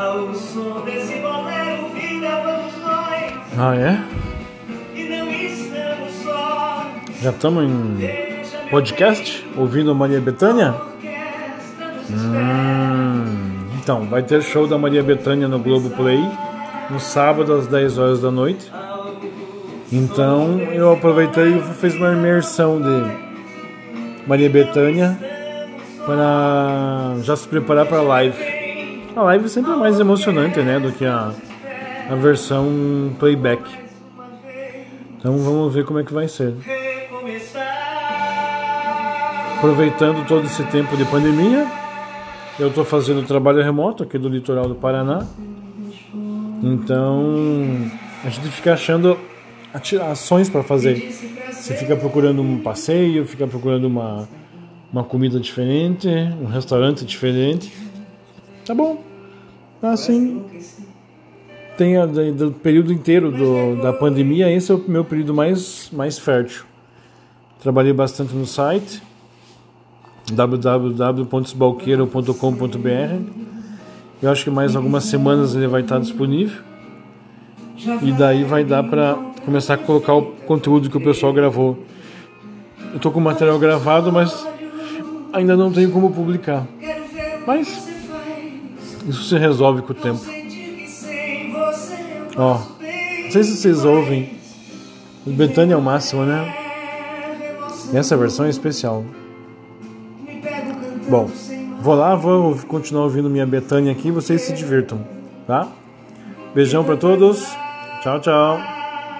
Ao som desse bolero, vida vamos nós. Ah, é? E não estamos só. Já estamos em podcast? Ouvindo Maria Bethânia? Hum, então, vai ter show da Maria Bethânia no Globo Play no sábado às 10 horas da noite. Então eu aproveitei e fiz uma imersão de Maria Bethânia para já se preparar para a live. A live sempre é mais emocionante, né, do que a, a versão playback. Então vamos ver como é que vai ser. Aproveitando todo esse tempo de pandemia, eu estou fazendo trabalho remoto aqui do litoral do Paraná. Então a gente fica achando ações para fazer. Você fica procurando um passeio, fica procurando uma, uma comida diferente, um restaurante diferente. Tá bom. Assim, tem a, do período inteiro do, da pandemia, esse é o meu período mais, mais fértil. Trabalhei bastante no site www.esbalqueiro.com.br Eu acho que mais algumas semanas ele vai estar disponível. E daí vai dar para começar a colocar o conteúdo que o pessoal gravou. Eu tô com o material gravado, mas ainda não tenho como publicar. Mas. Isso se resolve com o tempo. Ó, bem. não sei se vocês ouvem. Betânia é o máximo, né? Essa versão é especial. Bom, vou lá, vou continuar ouvindo minha Betânia aqui. Vocês se divirtam, tá? Beijão pra todos. Tchau, tchau.